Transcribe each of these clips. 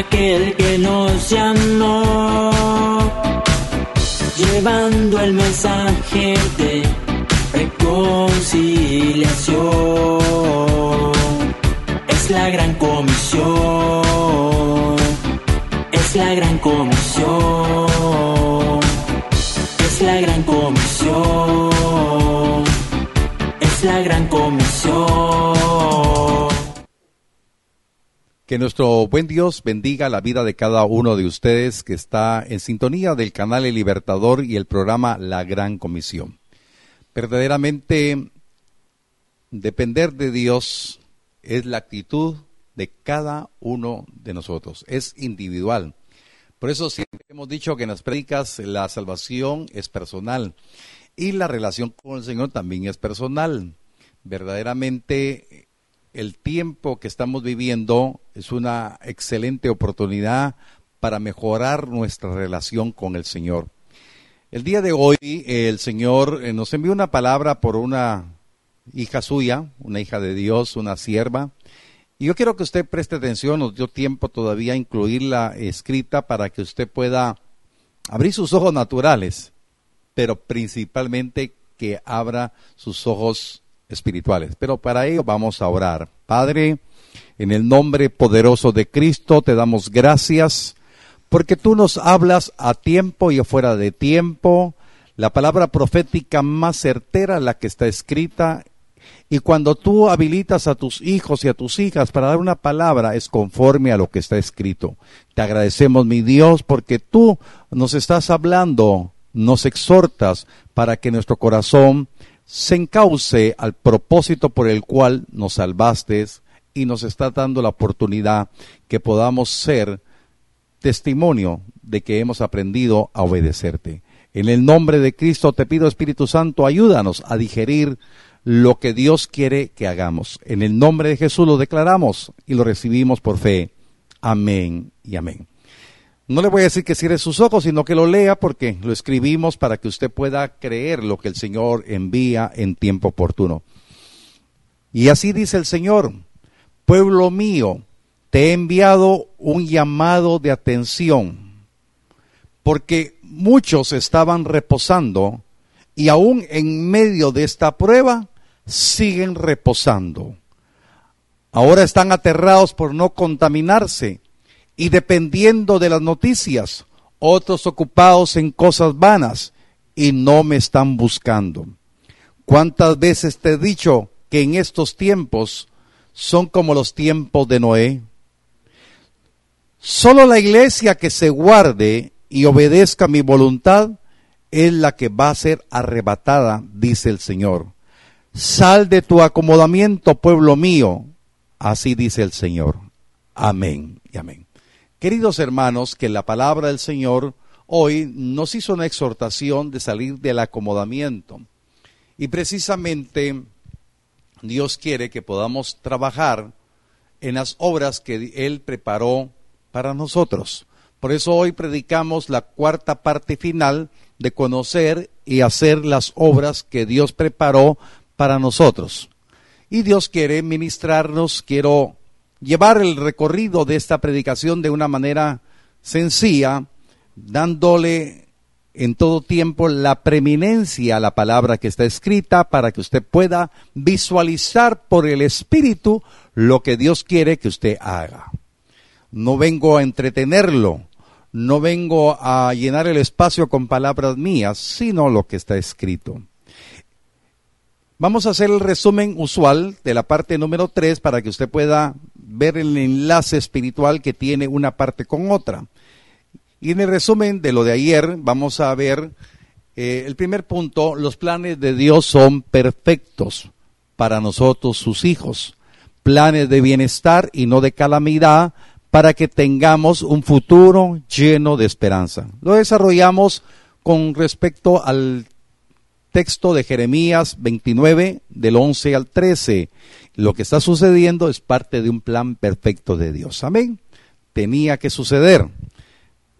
aquel que nos llamó, llevando el mensaje de reconciliación. Es la gran comisión, es la gran comisión, Que nuestro buen Dios bendiga la vida de cada uno de ustedes que está en sintonía del canal El Libertador y el programa La Gran Comisión. Verdaderamente, depender de Dios es la actitud de cada uno de nosotros, es individual. Por eso siempre hemos dicho que en las predicas la salvación es personal y la relación con el Señor también es personal. Verdaderamente el tiempo que estamos viviendo es una excelente oportunidad para mejorar nuestra relación con el Señor. El día de hoy el Señor eh, nos envió una palabra por una hija suya, una hija de Dios, una sierva. Y yo quiero que usted preste atención, nos dio tiempo todavía a incluirla escrita para que usted pueda abrir sus ojos naturales, pero principalmente que abra sus ojos espirituales. Pero para ello vamos a orar. Padre, en el nombre poderoso de Cristo te damos gracias porque tú nos hablas a tiempo y afuera de tiempo, la palabra profética más certera, la que está escrita, y cuando tú habilitas a tus hijos y a tus hijas para dar una palabra, es conforme a lo que está escrito. Te agradecemos, mi Dios, porque tú nos estás hablando, nos exhortas para que nuestro corazón se encauce al propósito por el cual nos salvaste y nos está dando la oportunidad que podamos ser testimonio de que hemos aprendido a obedecerte. En el nombre de Cristo te pido, Espíritu Santo, ayúdanos a digerir lo que Dios quiere que hagamos. En el nombre de Jesús lo declaramos y lo recibimos por fe. Amén y amén. No le voy a decir que cierre sus ojos, sino que lo lea porque lo escribimos para que usted pueda creer lo que el Señor envía en tiempo oportuno. Y así dice el Señor, pueblo mío, te he enviado un llamado de atención, porque muchos estaban reposando y aún en medio de esta prueba siguen reposando. Ahora están aterrados por no contaminarse y dependiendo de las noticias, otros ocupados en cosas vanas y no me están buscando. ¿Cuántas veces te he dicho que en estos tiempos son como los tiempos de Noé? Solo la iglesia que se guarde y obedezca mi voluntad es la que va a ser arrebatada, dice el Señor. Sal de tu acomodamiento, pueblo mío, así dice el Señor. Amén y amén. Queridos hermanos, que la palabra del Señor hoy nos hizo una exhortación de salir del acomodamiento. Y precisamente Dios quiere que podamos trabajar en las obras que Él preparó para nosotros. Por eso hoy predicamos la cuarta parte final de conocer y hacer las obras que Dios preparó para nosotros. Y Dios quiere ministrarnos, quiero llevar el recorrido de esta predicación de una manera sencilla, dándole en todo tiempo la preeminencia a la palabra que está escrita para que usted pueda visualizar por el Espíritu lo que Dios quiere que usted haga. No vengo a entretenerlo, no vengo a llenar el espacio con palabras mías, sino lo que está escrito. Vamos a hacer el resumen usual de la parte número 3 para que usted pueda ver el enlace espiritual que tiene una parte con otra. Y en el resumen de lo de ayer vamos a ver eh, el primer punto, los planes de Dios son perfectos para nosotros sus hijos, planes de bienestar y no de calamidad para que tengamos un futuro lleno de esperanza. Lo desarrollamos con respecto al texto de Jeremías 29 del 11 al 13. Lo que está sucediendo es parte de un plan perfecto de Dios. Amén. Tenía que suceder.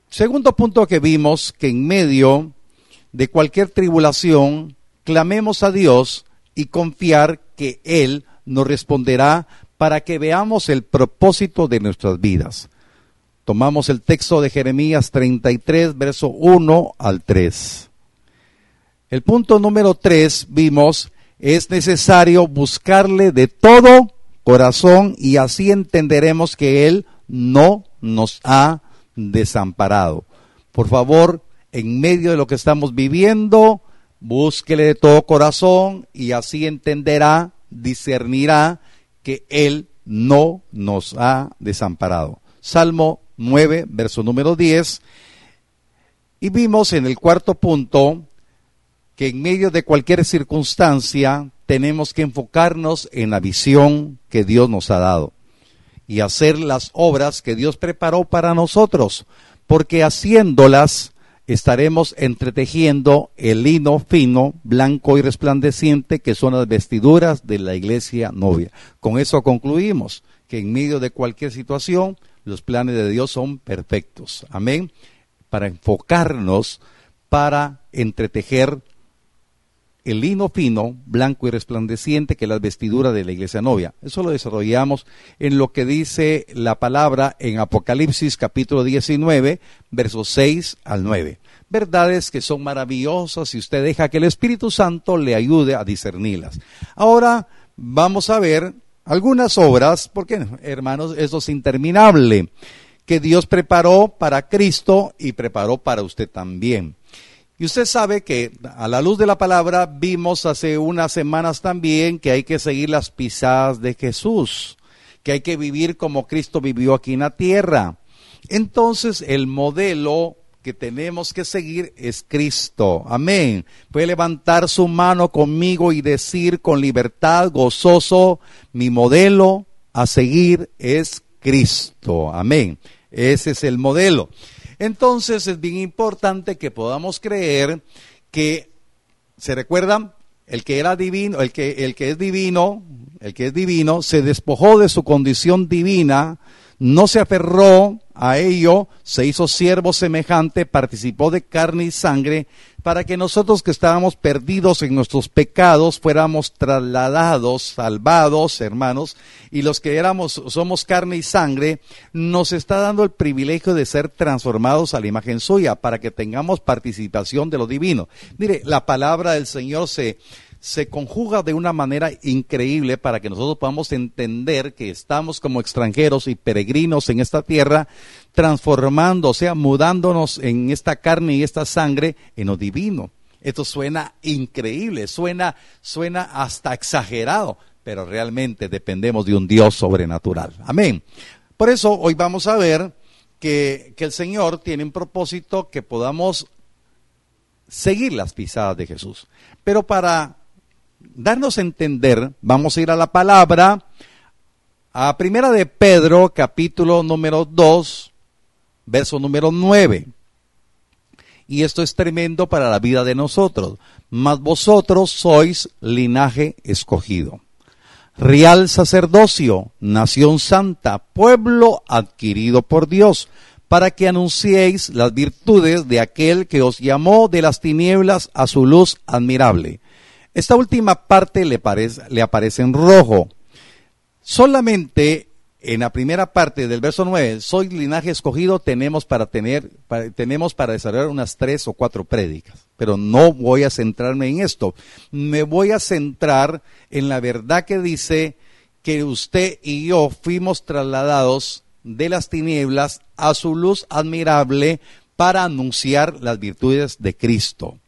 Segundo punto que vimos, que en medio de cualquier tribulación, clamemos a Dios y confiar que Él nos responderá para que veamos el propósito de nuestras vidas. Tomamos el texto de Jeremías 33, verso 1 al 3. El punto número 3 vimos, es necesario buscarle de todo corazón y así entenderemos que Él no nos ha desamparado. Por favor, en medio de lo que estamos viviendo, búsquele de todo corazón y así entenderá, discernirá que Él no nos ha desamparado. Salmo 9, verso número 10. Y vimos en el cuarto punto que en medio de cualquier circunstancia tenemos que enfocarnos en la visión que Dios nos ha dado y hacer las obras que Dios preparó para nosotros, porque haciéndolas estaremos entretejiendo el lino fino, blanco y resplandeciente que son las vestiduras de la iglesia novia. Con eso concluimos que en medio de cualquier situación los planes de Dios son perfectos. Amén. Para enfocarnos, para entretejer el lino fino, blanco y resplandeciente, que es la vestidura de la iglesia novia. Eso lo desarrollamos en lo que dice la palabra en Apocalipsis capítulo 19, versos 6 al 9. Verdades que son maravillosas y usted deja que el Espíritu Santo le ayude a discernirlas. Ahora vamos a ver algunas obras, porque hermanos, eso es interminable, que Dios preparó para Cristo y preparó para usted también. Y usted sabe que a la luz de la palabra vimos hace unas semanas también que hay que seguir las pisadas de Jesús, que hay que vivir como Cristo vivió aquí en la tierra. Entonces el modelo que tenemos que seguir es Cristo. Amén. Puede levantar su mano conmigo y decir con libertad, gozoso, mi modelo a seguir es Cristo. Amén. Ese es el modelo. Entonces es bien importante que podamos creer que, ¿se recuerdan? El que era divino, el que, el que es divino, el que es divino, se despojó de su condición divina, no se aferró a ello, se hizo siervo semejante, participó de carne y sangre, para que nosotros que estábamos perdidos en nuestros pecados fuéramos trasladados, salvados, hermanos, y los que éramos, somos carne y sangre, nos está dando el privilegio de ser transformados a la imagen suya, para que tengamos participación de lo divino. Mire, la palabra del Señor se, se conjuga de una manera increíble para que nosotros podamos entender que estamos como extranjeros y peregrinos en esta tierra, transformando, o sea, mudándonos en esta carne y esta sangre en lo divino. Esto suena increíble, suena, suena hasta exagerado, pero realmente dependemos de un Dios sobrenatural. Amén. Por eso hoy vamos a ver que, que el Señor tiene un propósito que podamos seguir las pisadas de Jesús. Pero para darnos a entender, vamos a ir a la palabra, a primera de Pedro, capítulo número 2, verso número 9. Y esto es tremendo para la vida de nosotros. Mas vosotros sois linaje escogido, real sacerdocio, nación santa, pueblo adquirido por Dios, para que anunciéis las virtudes de aquel que os llamó de las tinieblas a su luz admirable. Esta última parte le, le aparece en rojo. Solamente en la primera parte del verso 9, soy linaje escogido, tenemos para tener, tenemos para desarrollar unas tres o cuatro prédicas. Pero no voy a centrarme en esto. Me voy a centrar en la verdad que dice que usted y yo fuimos trasladados de las tinieblas a su luz admirable para anunciar las virtudes de Cristo.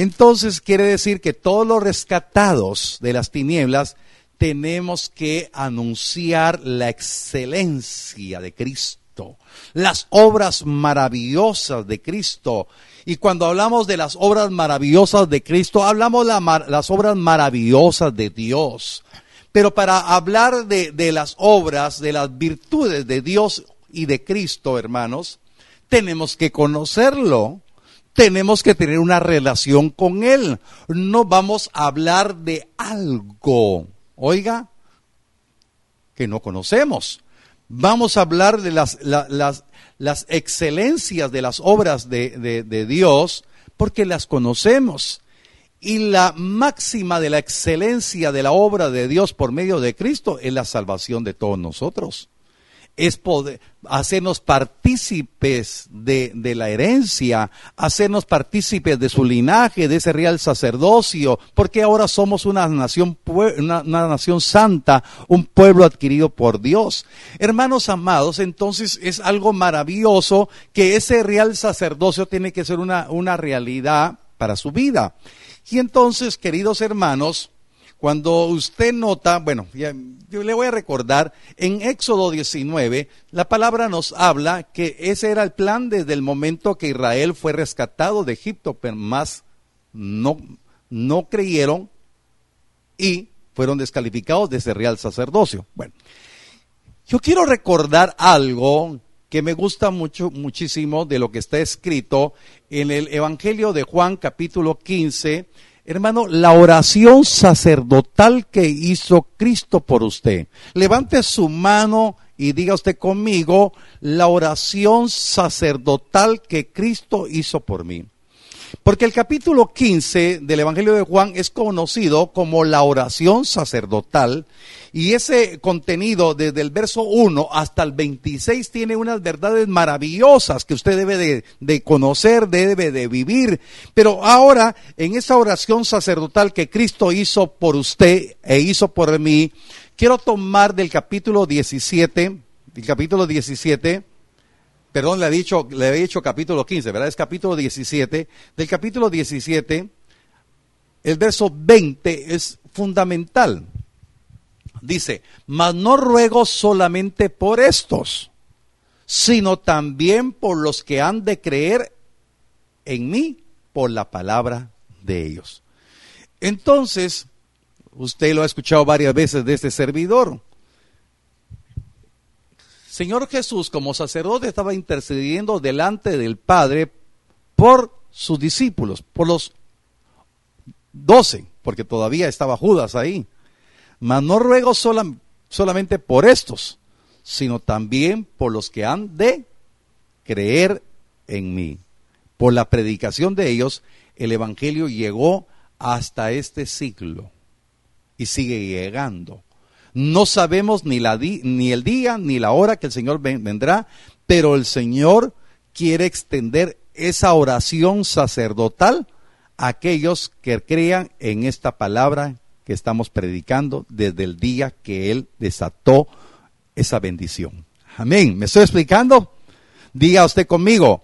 Entonces quiere decir que todos los rescatados de las tinieblas tenemos que anunciar la excelencia de Cristo, las obras maravillosas de Cristo. Y cuando hablamos de las obras maravillosas de Cristo, hablamos de las obras maravillosas de Dios. Pero para hablar de, de las obras, de las virtudes de Dios y de Cristo, hermanos, tenemos que conocerlo tenemos que tener una relación con Él. No vamos a hablar de algo, oiga, que no conocemos. Vamos a hablar de las, las, las excelencias de las obras de, de Dios porque las conocemos. Y la máxima de la excelencia de la obra de Dios por medio de Cristo es la salvación de todos nosotros es poder, hacernos partícipes de, de, la herencia, hacernos partícipes de su linaje, de ese real sacerdocio, porque ahora somos una nación, una, una nación santa, un pueblo adquirido por Dios. Hermanos amados, entonces es algo maravilloso que ese real sacerdocio tiene que ser una, una realidad para su vida. Y entonces, queridos hermanos, cuando usted nota, bueno, yo le voy a recordar, en Éxodo 19, la palabra nos habla que ese era el plan desde el momento que Israel fue rescatado de Egipto, pero más no, no creyeron y fueron descalificados de real sacerdocio. Bueno, yo quiero recordar algo que me gusta mucho, muchísimo de lo que está escrito en el Evangelio de Juan capítulo 15, Hermano, la oración sacerdotal que hizo Cristo por usted. Levante su mano y diga usted conmigo la oración sacerdotal que Cristo hizo por mí. Porque el capítulo 15 del Evangelio de Juan es conocido como la oración sacerdotal y ese contenido desde el verso 1 hasta el 26 tiene unas verdades maravillosas que usted debe de, conocer, debe de vivir. Pero ahora, en esa oración sacerdotal que Cristo hizo por usted e hizo por mí, quiero tomar del capítulo 17, del capítulo 17, perdón, le he dicho, le he dicho capítulo 15, ¿verdad? Es capítulo 17. Del capítulo 17, el verso 20 es fundamental. Dice, mas no ruego solamente por estos, sino también por los que han de creer en mí por la palabra de ellos. Entonces, usted lo ha escuchado varias veces de este servidor. Señor Jesús, como sacerdote, estaba intercediendo delante del Padre por sus discípulos, por los doce, porque todavía estaba Judas ahí. Mas no ruego solamente por estos, sino también por los que han de creer en mí. Por la predicación de ellos, el Evangelio llegó hasta este siglo y sigue llegando. No sabemos ni, el día ni la hora que el Señor vendrá, pero el Señor quiere extender esa oración sacerdotal a aquellos que crean en esta palabra que estamos predicando desde el día que Él desató esa bendición. Amén. ¿Me estoy explicando? Diga usted conmigo,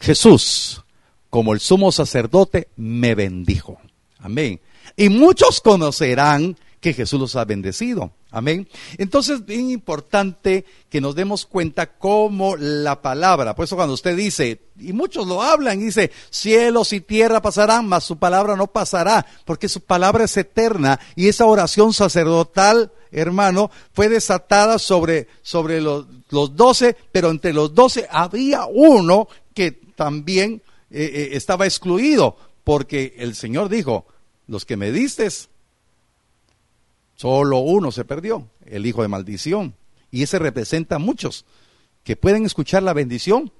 Jesús, como el sumo sacerdote, me bendijo. Amén. Y muchos conocerán que Jesús los ha bendecido. Amén. Entonces, bien importante que nos demos cuenta cómo la palabra, por eso cuando usted dice, y muchos lo hablan, dice, cielos y tierra pasarán, mas su palabra no pasará, porque su palabra es eterna y esa oración sacerdotal, hermano, fue desatada sobre, sobre los, doce, pero entre los doce había uno que también eh, eh, estaba excluido, porque el Señor dijo, los que me distes, Solo uno se perdió, el hijo de maldición. Y ese representa a muchos que pueden escuchar la bendición,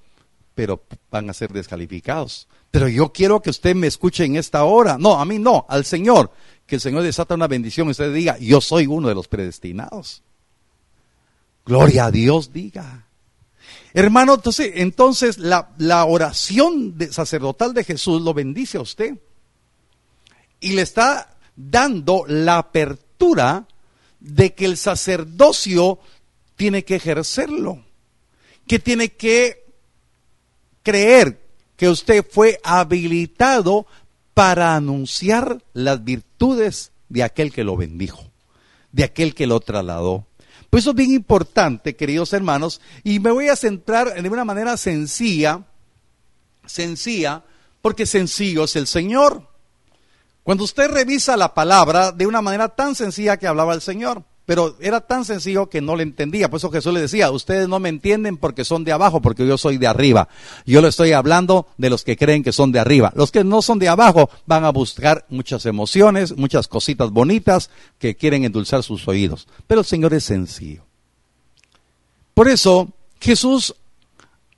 pero van a ser descalificados. Pero yo quiero que usted me escuche en esta hora. No, a mí no, al Señor. Que el Señor desata una bendición y usted diga, yo soy uno de los predestinados. Gloria a Dios, diga. Hermano, entonces, entonces la, la oración sacerdotal de Jesús lo bendice a usted. Y le está dando la apertura de que el sacerdocio tiene que ejercerlo, que tiene que creer que usted fue habilitado para anunciar las virtudes de aquel que lo bendijo, de aquel que lo trasladó. Pues eso es bien importante, queridos hermanos, y me voy a centrar en una manera sencilla, sencilla, porque sencillo es el Señor. Cuando usted revisa la palabra de una manera tan sencilla que hablaba el Señor, pero era tan sencillo que no le entendía. Por eso Jesús le decía, ustedes no me entienden porque son de abajo, porque yo soy de arriba. Yo le estoy hablando de los que creen que son de arriba. Los que no son de abajo van a buscar muchas emociones, muchas cositas bonitas que quieren endulzar sus oídos. Pero el Señor es sencillo. Por eso Jesús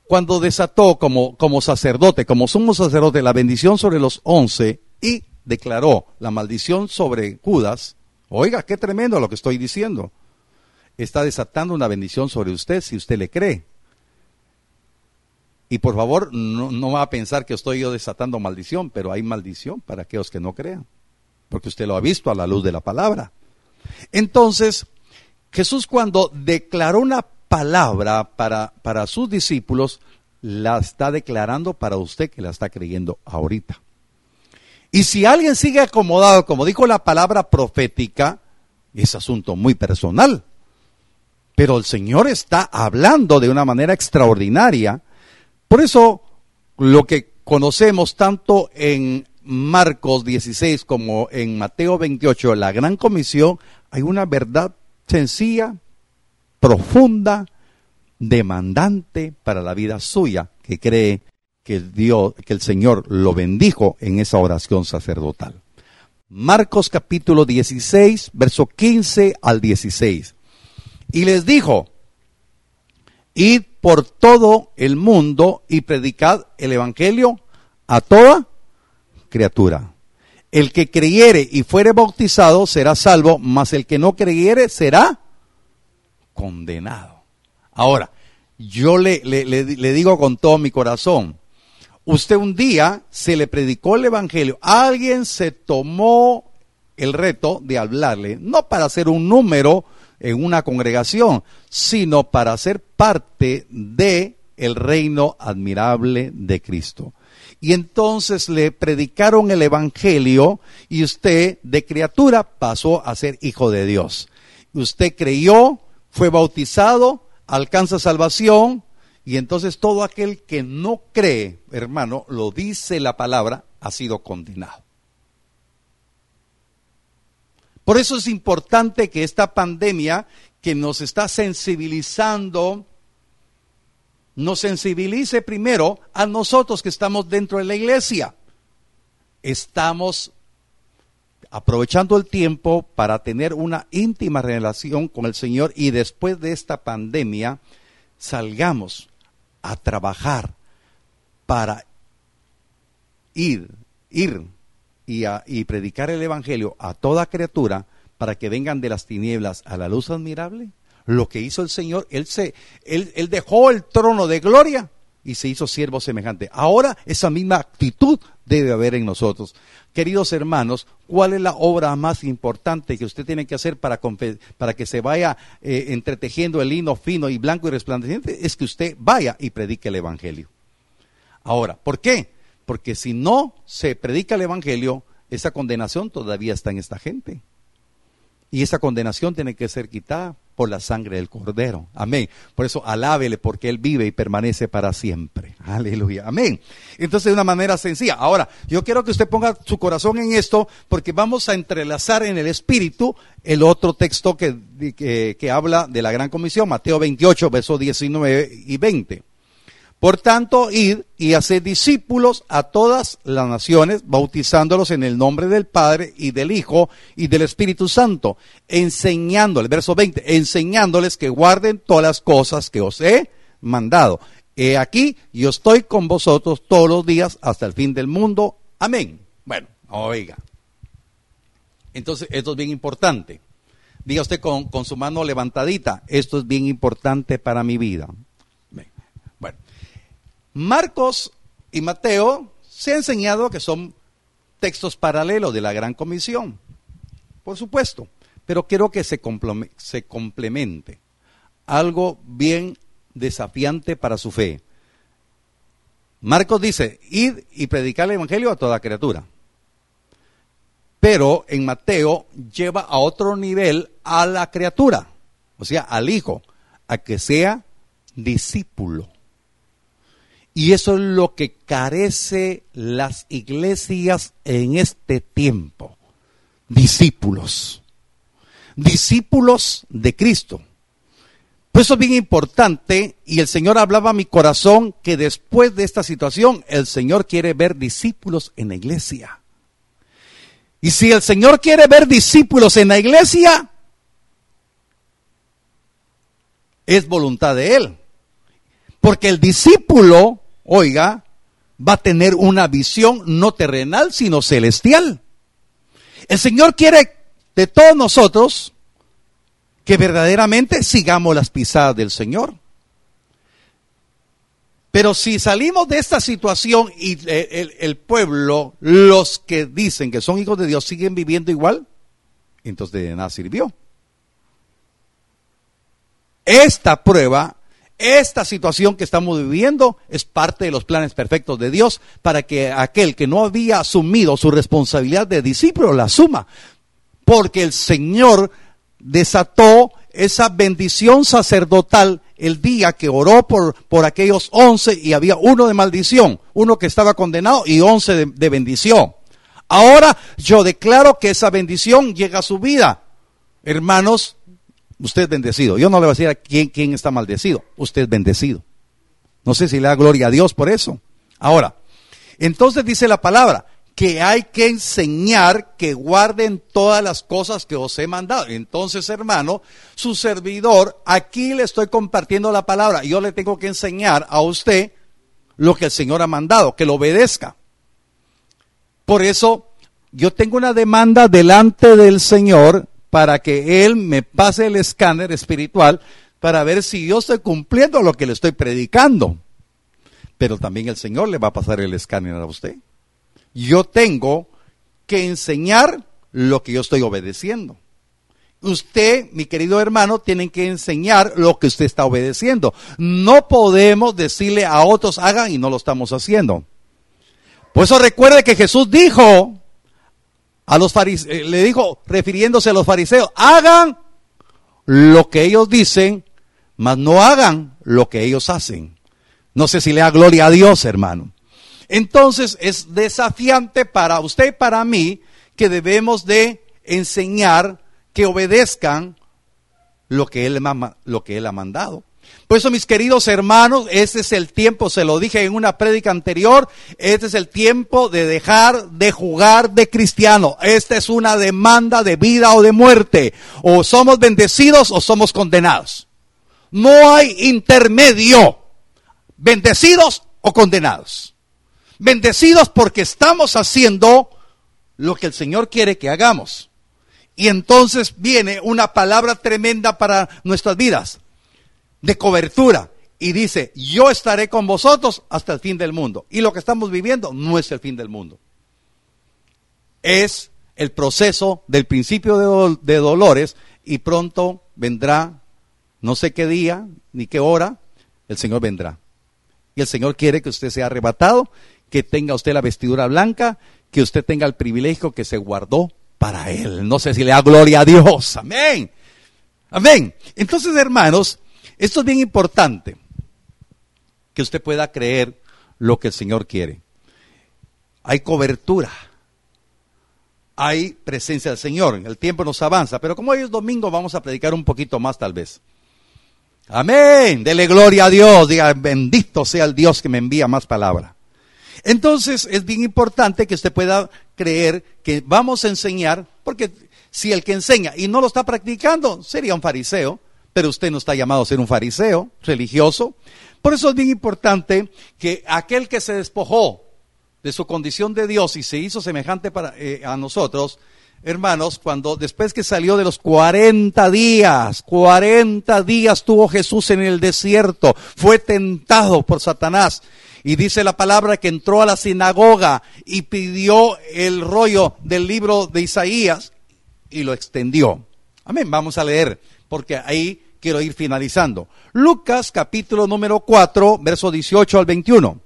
cuando desató como, como sacerdote, como sumo sacerdote, la bendición sobre los once y declaró la maldición sobre Judas, oiga, qué tremendo lo que estoy diciendo. está desatando una bendición sobre usted si usted le cree. Y por favor, no, no va a pensar que estoy yo desatando maldición, pero hay maldición para aquellos que no crean, porque usted lo ha visto a la luz de la palabra. Entonces, Jesús cuando declaró una palabra para, para sus discípulos, la está declarando para usted que la está creyendo ahorita. Y si alguien sigue acomodado, como dijo la palabra profética, es asunto muy personal. Pero el Señor está hablando de una manera extraordinaria por eso, lo que conocemos tanto en Marcos 16 como en Mateo 28, la gran comisión, hay una verdad sencilla, profunda, demandante para la vida suya, que cree que Dios, que el Señor lo bendijo en esa oración sacerdotal. Marcos capítulo 16, verso 15 al 16. Y les dijo, id por todo el mundo y predicad el Evangelio a toda criatura. El que creyere y fuere bautizado será salvo, mas el que no creyere será condenado. Ahora, yo le, le, le, digo con todo mi corazón, usted un día se le predicó el Evangelio, alguien se tomó el reto de hablarle, no para hacer un número, en una congregación, sino para ser parte de el reino admirable de Cristo. Y entonces le predicaron el evangelio y usted de criatura pasó a ser hijo de Dios. Usted creyó, fue bautizado, alcanza salvación y entonces todo aquel que no cree, hermano, lo dice la palabra, ha sido condenado. Por eso es importante que esta pandemia que nos está sensibilizando, nos sensibilice primero a nosotros que estamos dentro de la iglesia. Estamos aprovechando el tiempo para tener una íntima relación con el Señor y después de esta pandemia salgamos a trabajar para ir, ir y, predicar el Evangelio a toda criatura para que vengan de las tinieblas a la luz admirable? Lo que hizo el Señor, Él, se, él, él dejó el trono de gloria y se hizo siervo semejante. Ahora esa misma actitud debe haber en nosotros. Queridos hermanos, ¿cuál es la obra más importante que usted tiene que hacer para, que se vaya eh, entretejiendo el lino fino y blanco y resplandeciente? Es que usted vaya y predique el Evangelio. Ahora, ¿por qué? Porque si no se predica el Evangelio, esa condenación todavía está en esta gente. Y esa condenación tiene que ser quitada por la sangre del Cordero. Amén. Por eso alábele porque Él vive y permanece para siempre. Aleluya. Amén. Entonces de una manera sencilla. Ahora, yo quiero que usted ponga su corazón en esto porque vamos a entrelazar en el Espíritu el otro texto que, que, que habla de la gran comisión, Mateo 28, versos 19 y 20. Por tanto, id y haced discípulos a todas las naciones, bautizándolos en el nombre del Padre y del Hijo y del Espíritu Santo, enseñándoles, verso 20, enseñándoles que guarden todas las cosas que os he mandado. He aquí, yo estoy con vosotros todos los días hasta el fin del mundo. Amén. Bueno, oiga. Entonces, esto es bien importante. Diga usted con, con su mano levantadita, esto es bien importante para mi vida. Marcos y Mateo se ha enseñado que son textos paralelos de la Gran Comisión, por supuesto, pero quiero que se, se complemente. Algo bien desafiante para su fe. Marcos dice, id y predicar el Evangelio a toda criatura. Pero en Mateo lleva a otro nivel a la criatura, o sea, al Hijo, a que sea discípulo. Y eso es lo que carece las iglesias en este tiempo. Discípulos. Discípulos de Cristo. Por eso es bien importante y el Señor hablaba a mi corazón que después de esta situación el Señor quiere ver discípulos en la iglesia. Y si el Señor quiere ver discípulos en la iglesia, es voluntad de Él. Porque el discípulo, oiga, va a tener una visión no terrenal, sino celestial. El Señor quiere de todos nosotros que verdaderamente sigamos las pisadas del Señor. Pero si salimos de esta situación y el, el, pueblo, los que dicen que son hijos de Dios, siguen viviendo igual, entonces de nada sirvió. Esta prueba, esta situación que estamos viviendo es parte de los planes perfectos de Dios para que aquel que no había asumido su responsabilidad de discípulo la asuma. Porque el Señor desató esa bendición sacerdotal el día que oró por, por aquellos once y había uno de maldición, uno que estaba condenado y once de bendición. Ahora yo declaro que esa bendición llega a su vida. Hermanos, usted es bendecido. Yo no le voy a decir a quién, quién está maldecido. Usted es bendecido. No sé si le da gloria a Dios por eso. Ahora, entonces dice la palabra que hay que enseñar que guarden todas las cosas que os he mandado. Entonces, hermano, su servidor, aquí le estoy compartiendo la palabra. Yo le tengo que enseñar a usted lo que el Señor ha mandado, que lo obedezca. Por eso, yo tengo una demanda delante del Señor para que Él me pase el escáner espiritual para ver si yo estoy cumpliendo lo que le estoy predicando. Pero también el Señor le va a pasar el escáner a usted. Yo tengo que enseñar lo que yo estoy obedeciendo. Usted, mi querido hermano, tiene que enseñar lo que usted está obedeciendo. No podemos decirle a otros hagan y no lo estamos haciendo. Por eso recuerde que Jesús dijo a los fariseos, eh, le dijo, refiriéndose a los fariseos, hagan lo que ellos dicen, mas no hagan lo que ellos hacen. No sé si le da gloria a Dios, hermano. Entonces es desafiante para usted y para mí que debemos de enseñar que obedezcan lo que Él, lo que él ha mandado. Por eso, mis queridos hermanos, este es el tiempo, se lo dije en una prédica anterior, este es el tiempo de dejar de jugar de cristiano. Esta es una demanda de vida o de muerte. O somos bendecidos o somos condenados. No hay intermedio. Bendecidos o condenados. Bendecidos porque estamos haciendo lo que el Señor quiere que hagamos. Y entonces viene una palabra tremenda para nuestras vidas de cobertura. Y dice, yo estaré con vosotros hasta el fin del mundo. Y lo que estamos viviendo no es el fin del mundo. Es el proceso del principio de, dolores y pronto vendrá, no sé qué día ni qué hora, el Señor vendrá. Y el Señor quiere que usted sea arrebatado, que tenga usted la vestidura blanca, que usted tenga el privilegio que se guardó para Él. No sé si le da gloria a Dios. Amén. Amén. Entonces, hermanos, esto es bien importante, que usted pueda creer lo que el Señor quiere. Hay cobertura, hay presencia del Señor, el tiempo nos avanza, pero como hoy es domingo vamos a predicar un poquito más tal vez. Amén, dele gloria a Dios, diga bendito sea el Dios que me envía más palabra. Entonces es bien importante que usted pueda creer que vamos a enseñar, porque si el que enseña y no lo está practicando sería un fariseo, pero usted no está llamado a ser un fariseo religioso. Por eso es bien importante que aquel que se despojó de su condición de Dios y se hizo semejante para, eh, a nosotros, hermanos, cuando después que salió de los 40 días, 40 días tuvo Jesús en el desierto, fue tentado por Satanás. Y dice la palabra que entró a la sinagoga y pidió el rollo del libro de Isaías y lo extendió. Amén, vamos a leer porque ahí quiero ir finalizando. Lucas capítulo número 4, verso 18 al 21.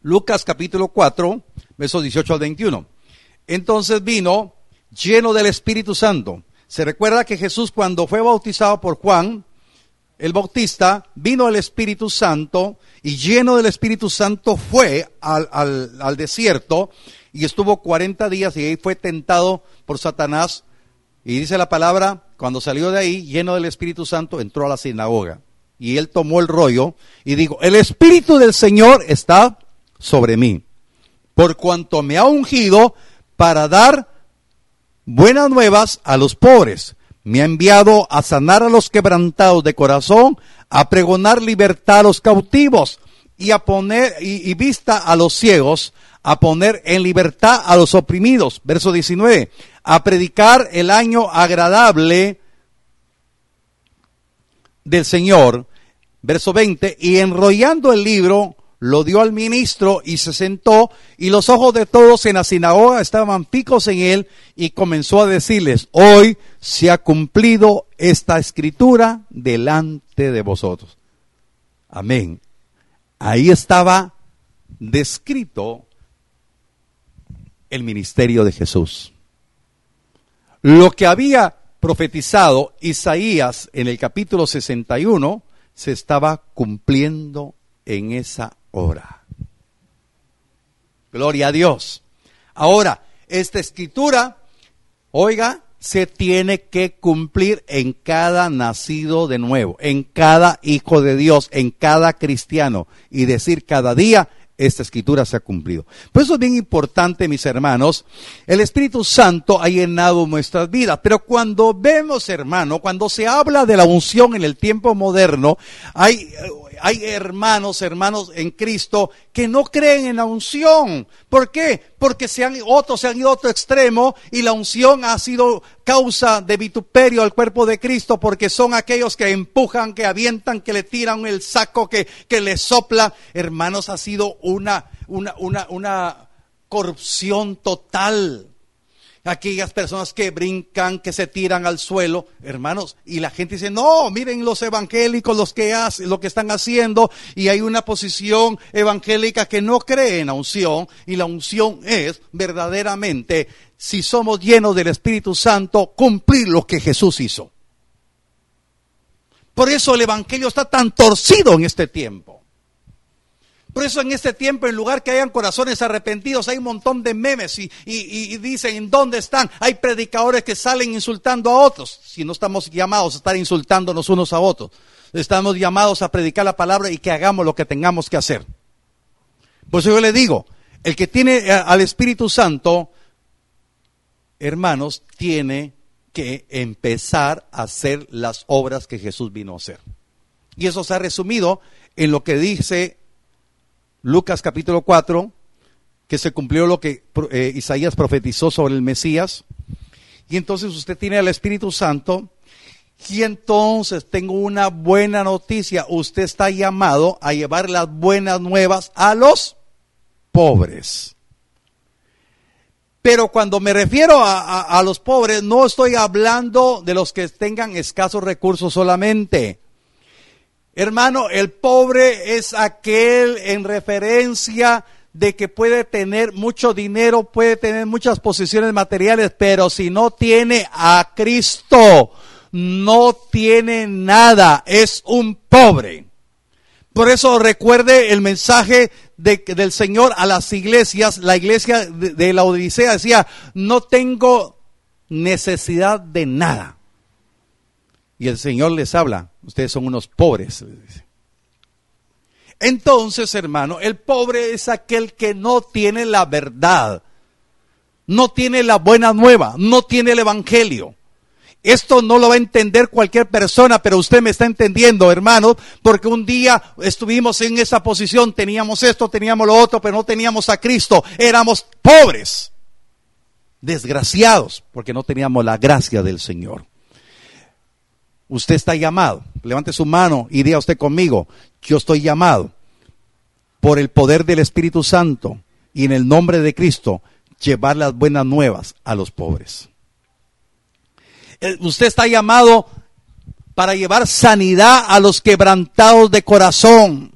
Lucas capítulo 4, verso 18 al 21. Entonces vino lleno del Espíritu Santo. Se recuerda que Jesús cuando fue bautizado por Juan, el Bautista, vino el Espíritu Santo y lleno del Espíritu Santo fue al, al, al desierto y estuvo 40 días y ahí fue tentado por Satanás. Y dice la palabra, cuando salió de ahí, lleno del Espíritu Santo, entró a la sinagoga. Y él tomó el rollo y dijo, el Espíritu del Señor está sobre mí, por cuanto me ha ungido para dar buenas nuevas a los pobres. Me ha enviado a sanar a los quebrantados de corazón, a pregonar libertad a los cautivos y a poner y, vista a los ciegos, a poner en libertad a los oprimidos. Verso 19. A predicar el año agradable del Señor. Verso 20. Y enrollando el libro, lo dio al ministro y se sentó y los ojos de todos en la sinagoga estaban picos en él y comenzó a decirles, hoy se ha cumplido esta escritura delante de vosotros. Amén. Ahí estaba descrito el ministerio de Jesús. Lo que había profetizado Isaías en el capítulo 61 se estaba cumpliendo en esa hora. Gloria a Dios. Ahora, esta escritura, oiga, se tiene que cumplir en cada nacido de nuevo, en cada hijo de Dios, en cada cristiano, y decir cada día, esta escritura se ha cumplido. Por eso es bien importante, mis hermanos, el Espíritu Santo ha llenado nuestras vidas. Pero cuando vemos, hermano, cuando se habla de la unción en el tiempo moderno, hay hay hermanos, hermanos en Cristo que no creen en la unción. ¿Por qué? Porque se han, otros se han ido a otro extremo y la unción ha sido causa de vituperio al cuerpo de Cristo porque son aquellos que empujan, que avientan, que le tiran el saco, que, que le sopla. Hermanos, ha sido una, una, una, una corrupción total aquellas personas que brincan, que se tiran al suelo, hermanos, y la gente dice, no, miren los evangélicos los que hacen, lo que están haciendo, y hay una posición evangélica que no cree en la unción, y la unción es verdaderamente, si somos llenos del Espíritu Santo, cumplir lo que Jesús hizo. Por eso el Evangelio está tan torcido en este tiempo. Por eso en este tiempo, en lugar que hayan corazones arrepentidos, hay un montón de memes y, dicen en dónde están. Hay predicadores que salen insultando a otros. Si no estamos llamados a estar insultándonos unos a otros, estamos llamados a predicar la palabra y que hagamos lo que tengamos que hacer. Por eso yo le digo, el que tiene eh, al Espíritu Santo, hermanos, tiene que empezar a hacer las obras que Jesús vino a hacer. Y eso se ha resumido en lo que dice Lucas capítulo 4, que se cumplió lo que eh, Isaías profetizó sobre el Mesías. Y entonces usted tiene al Espíritu Santo. Y entonces tengo una buena noticia. Usted está llamado a llevar las buenas nuevas a los pobres. Pero cuando me refiero a, a, los pobres, no estoy hablando de los que tengan escasos recursos solamente. Hermano, el pobre es aquel en referencia de que puede tener mucho dinero, puede tener muchas posiciones materiales, pero si no tiene a Cristo, no tiene nada, es un pobre. Por eso recuerde el mensaje del Señor a las iglesias, la iglesia de, de la Odisea decía, no tengo necesidad de nada. Y el Señor les habla, ustedes son unos pobres. Entonces, hermano, el pobre es aquel que no tiene la verdad, no tiene la buena nueva, no tiene el Evangelio. Esto no lo va a entender cualquier persona, pero usted me está entendiendo, hermano, porque un día estuvimos en esa posición, teníamos esto, teníamos lo otro, pero no teníamos a Cristo, éramos pobres, desgraciados, porque no teníamos la gracia del Señor. Usted está llamado. Levante su mano y diga usted conmigo, yo estoy llamado por el poder del Espíritu Santo y en el nombre de Cristo llevar las buenas nuevas a los pobres. Usted está llamado para llevar sanidad a los quebrantados de corazón.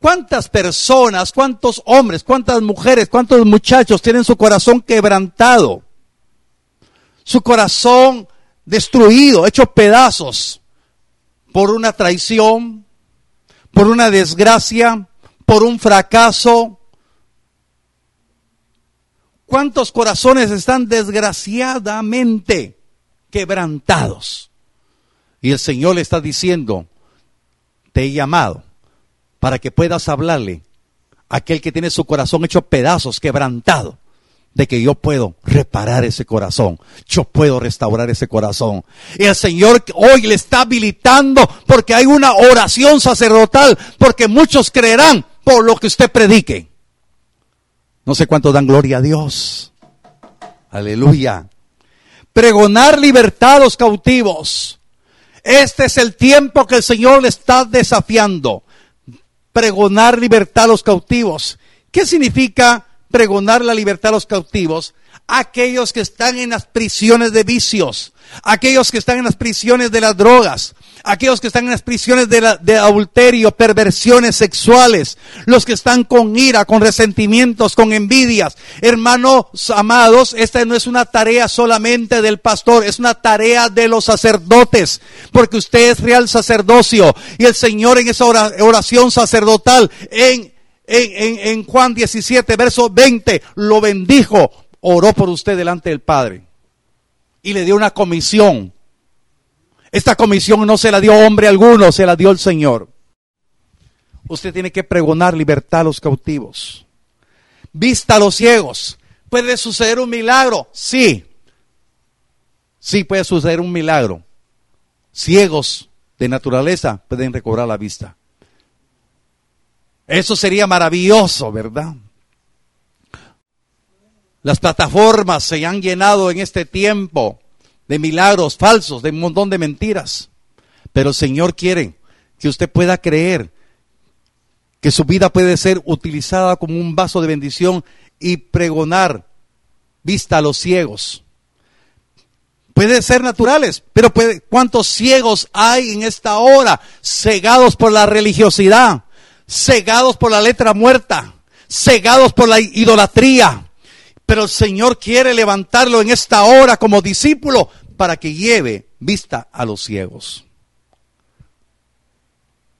¿Cuántas personas, cuántos hombres, cuántas mujeres, cuántos muchachos tienen su corazón quebrantado? Su corazón destruido, hecho pedazos por una traición, por una desgracia, por un fracaso. ¿Cuántos corazones están desgraciadamente quebrantados? Y el Señor le está diciendo, te he llamado para que puedas hablarle a aquel que tiene su corazón hecho pedazos, quebrantado, de que yo puedo reparar ese corazón, yo puedo restaurar ese corazón. Y el Señor hoy le está habilitando porque hay una oración sacerdotal, porque muchos creerán por lo que usted predique. No sé cuánto dan gloria a Dios. Aleluya. Pregonar libertad a los cautivos. Este es el tiempo que el Señor le está desafiando. Pregonar libertad a los cautivos. ¿Qué significa pregonar la libertad a los cautivos? Aquellos que están en las prisiones de vicios, aquellos que están en las prisiones de las drogas, aquellos que están en las prisiones de, de, adulterio, perversiones sexuales, los que están con ira, con resentimientos, con envidias. Hermanos amados, esta no es una tarea solamente del pastor, es una tarea de los sacerdotes, porque usted es real sacerdocio y el Señor en esa oración sacerdotal en en, Juan 17, verso 20, lo bendijo, oró por usted delante del Padre y le dio una comisión esta comisión no se la dio hombre alguno, se la dio el Señor. Usted tiene que pregonar libertad a los cautivos. Vista a los ciegos. ¿Puede suceder un milagro? Sí. Sí puede suceder un milagro. Ciegos de naturaleza pueden recobrar la vista. Eso sería maravilloso, ¿verdad? Las plataformas se han llenado en este tiempo de milagros falsos, de un montón de mentiras. Pero el Señor quiere que usted pueda creer que su vida puede ser utilizada como un vaso de bendición y pregonar vista a los ciegos. Puede ser naturales, pero puede, ¿cuántos ciegos hay en esta hora? Cegados por la religiosidad, cegados por la letra muerta, cegados por la idolatría, pero el Señor quiere levantarlo en esta hora como discípulo para que lleve vista a los ciegos.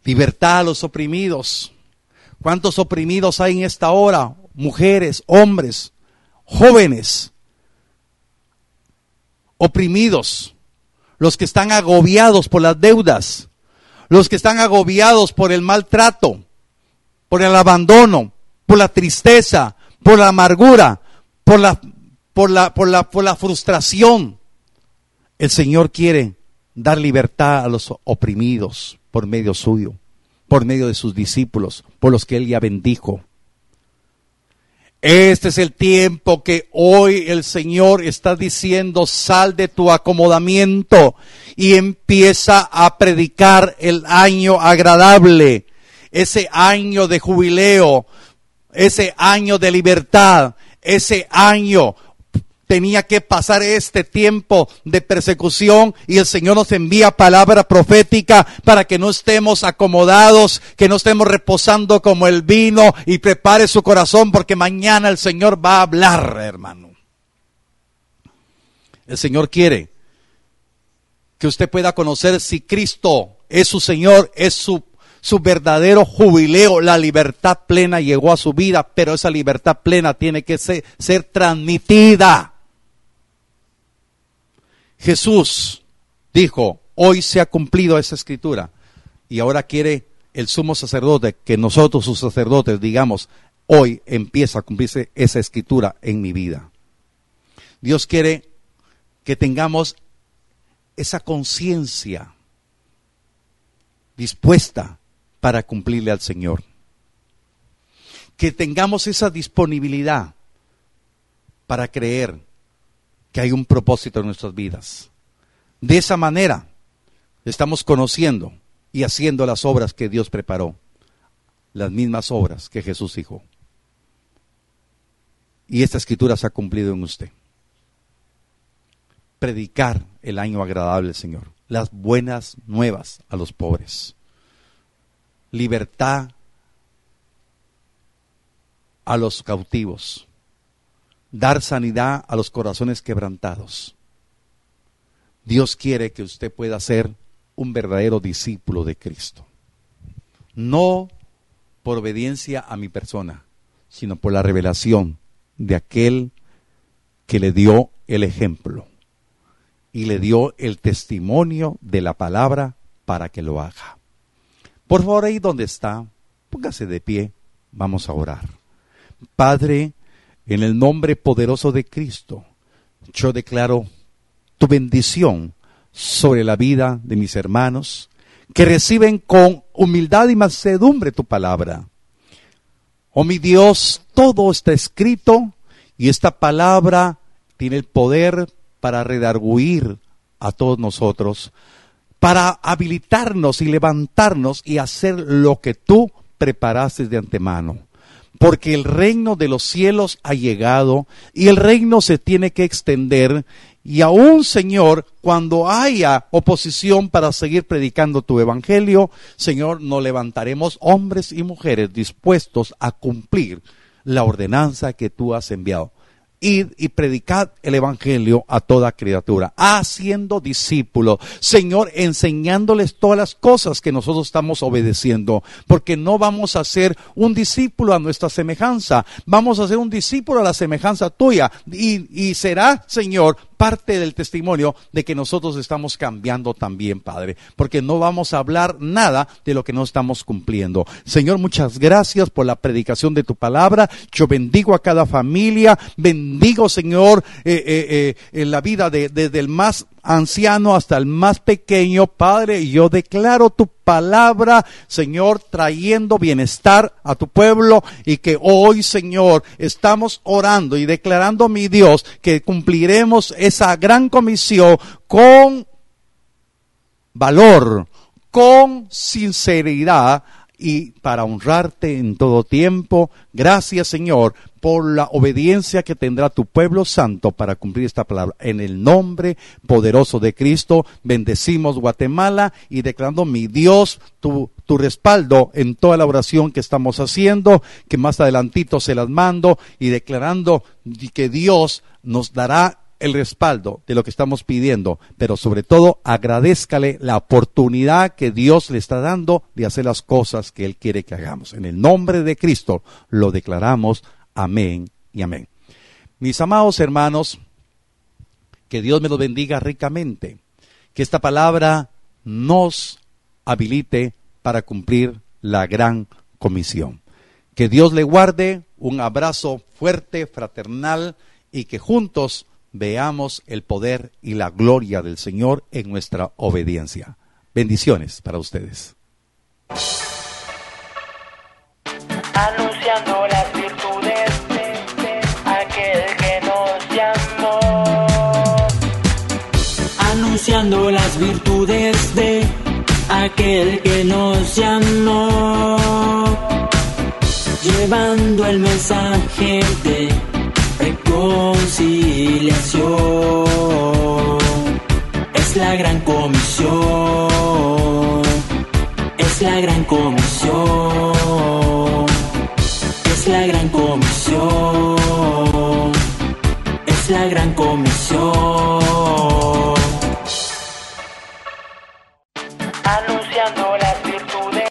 Libertad a los oprimidos. ¿Cuántos oprimidos hay en esta hora? Mujeres, hombres, jóvenes, oprimidos, los que están agobiados por las deudas, los que están agobiados por el maltrato, por el abandono, por la tristeza, por la amargura, por la, por la, por la, por la frustración. El Señor quiere dar libertad a los oprimidos por medio suyo, por medio de sus discípulos, por los que Él ya bendijo. Este es el tiempo que hoy el Señor está diciendo, sal de tu acomodamiento y empieza a predicar el año agradable, ese año de jubileo, ese año de libertad, ese año tenía que pasar este tiempo de persecución y el Señor nos envía palabra profética para que no estemos acomodados, que no estemos reposando como el vino y prepare su corazón porque mañana el Señor va a hablar, hermano. El Señor quiere que usted pueda conocer si Cristo es su Señor, es su su verdadero jubileo, la libertad plena llegó a su vida, pero esa libertad plena tiene que ser, transmitida. Jesús dijo, hoy se ha cumplido esa escritura y ahora quiere el sumo sacerdote que nosotros sus sacerdotes digamos, hoy empieza a cumplirse esa escritura en mi vida. Dios quiere que tengamos esa conciencia dispuesta para cumplirle al Señor. Que tengamos esa disponibilidad para creer que hay un propósito en nuestras vidas. De esa manera estamos conociendo y haciendo las obras que Dios preparó, las mismas obras que Jesús dijo. Y esta escritura se ha cumplido en usted. Predicar el año agradable Señor, las buenas nuevas a los pobres libertad a los cautivos, dar sanidad a los corazones quebrantados. Dios quiere que usted pueda ser un verdadero discípulo de Cristo. No por obediencia a mi persona, sino por la revelación de aquel que le dio el ejemplo y le dio el testimonio de la palabra para que lo haga. Por favor, ahí donde está, póngase de pie, vamos a orar. Padre, En el nombre poderoso de Cristo, yo declaro tu bendición sobre la vida de mis hermanos que reciben con humildad y mansedumbre tu palabra. Oh mi Dios, todo está escrito y esta palabra tiene el poder para redarguir a todos nosotros, para habilitarnos y levantarnos y hacer lo que tú preparaste de antemano. Porque el reino de los cielos ha llegado y el reino se tiene que extender y aún, Señor, cuando haya oposición para seguir predicando tu evangelio, Señor, nos levantaremos hombres y mujeres dispuestos a cumplir la ordenanza que tú has enviado. Id y predicad el Evangelio a toda criatura, haciendo discípulos, Señor, enseñándoles todas las cosas que nosotros estamos obedeciendo, porque no vamos a ser un discípulo a nuestra semejanza, vamos a ser un discípulo a la semejanza tuya, y, y será, Señor, parte del testimonio de que nosotros estamos cambiando también, Padre, porque no vamos a hablar nada de lo que no estamos cumpliendo. Señor, muchas gracias por la predicación de tu palabra. Yo bendigo a cada familia, bendigo, Señor, eh, eh, eh, en la vida de, desde el más anciano hasta el más pequeño, Padre, yo declaro tu palabra, Señor, trayendo bienestar a tu pueblo y que hoy, Señor, estamos orando y declarando, mi Dios, que cumpliremos esa gran comisión con valor, con sinceridad y para honrarte en todo tiempo. Gracias, Señor, por la obediencia que tendrá tu pueblo santo para cumplir esta palabra. En el nombre poderoso de Cristo, bendecimos Guatemala y declarando mi Dios tu, tu respaldo en toda la oración que estamos haciendo, que más adelantito se las mando y declarando que Dios nos dará el respaldo de lo que estamos pidiendo, pero sobre todo agradezcale la oportunidad que Dios le está dando de hacer las cosas que Él quiere que hagamos. En el nombre de Cristo lo declaramos. Amén y amén. Mis amados hermanos, que Dios me los bendiga ricamente, que esta palabra nos habilite para cumplir la gran comisión. Que Dios le guarde un abrazo fuerte, fraternal y que juntos veamos el poder y la gloria del Señor en nuestra obediencia. Bendiciones para ustedes. Anunciando las virtudes de aquel que nos llamó. Llevando el mensaje de reconciliación. Es la gran comisión. Es la gran comisión. Es la gran comisión. Es la gran comisión.